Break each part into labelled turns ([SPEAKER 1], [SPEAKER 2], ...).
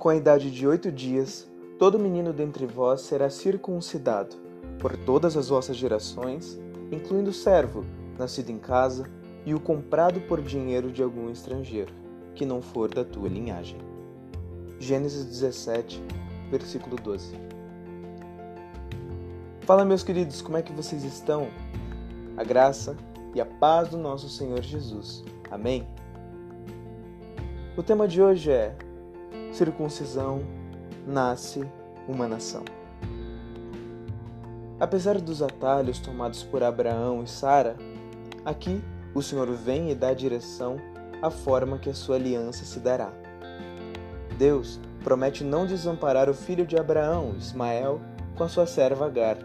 [SPEAKER 1] Com a idade de oito dias, todo menino dentre vós será circuncidado, por todas as vossas gerações, incluindo o servo, nascido em casa, e o comprado por dinheiro de algum estrangeiro, que não for da tua linhagem. Gênesis 17, versículo 12. Fala, meus queridos, como é que vocês estão? A graça e a paz do nosso Senhor Jesus. Amém? O tema de hoje é circuncisão nasce uma nação. Apesar dos atalhos tomados por Abraão e Sara, aqui o Senhor vem e dá direção à forma que a sua aliança se dará. Deus promete não desamparar o filho de Abraão, Ismael, com a sua serva Agar,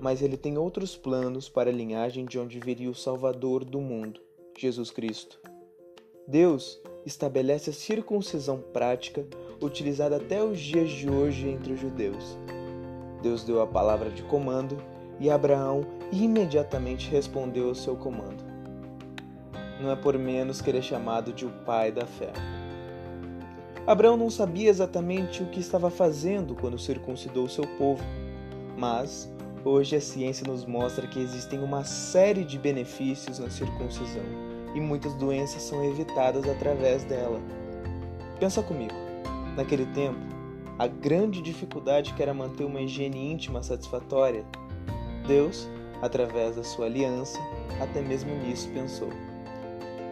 [SPEAKER 1] mas ele tem outros planos para a linhagem de onde viria o Salvador do mundo, Jesus Cristo. Deus estabelece a circuncisão prática utilizada até os dias de hoje entre os judeus. Deus deu a palavra de comando e Abraão imediatamente respondeu ao seu comando. Não é por menos que ele é chamado de o pai da fé. Abraão não sabia exatamente o que estava fazendo quando circuncidou seu povo, mas hoje a ciência nos mostra que existem uma série de benefícios na circuncisão e muitas doenças são evitadas através dela. Pensa comigo, naquele tempo, a grande dificuldade que era manter uma higiene íntima satisfatória, Deus, através da sua aliança, até mesmo nisso pensou.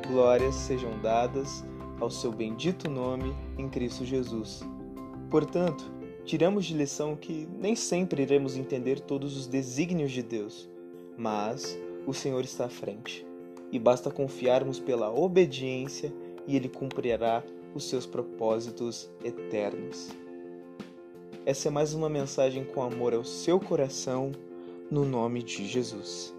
[SPEAKER 1] Glórias sejam dadas ao seu bendito nome em Cristo Jesus. Portanto, tiramos de lição que nem sempre iremos entender todos os desígnios de Deus, mas o Senhor está à frente e basta confiarmos pela obediência e Ele cumprirá os seus propósitos eternos. Essa é mais uma mensagem com amor ao seu coração, no nome de Jesus.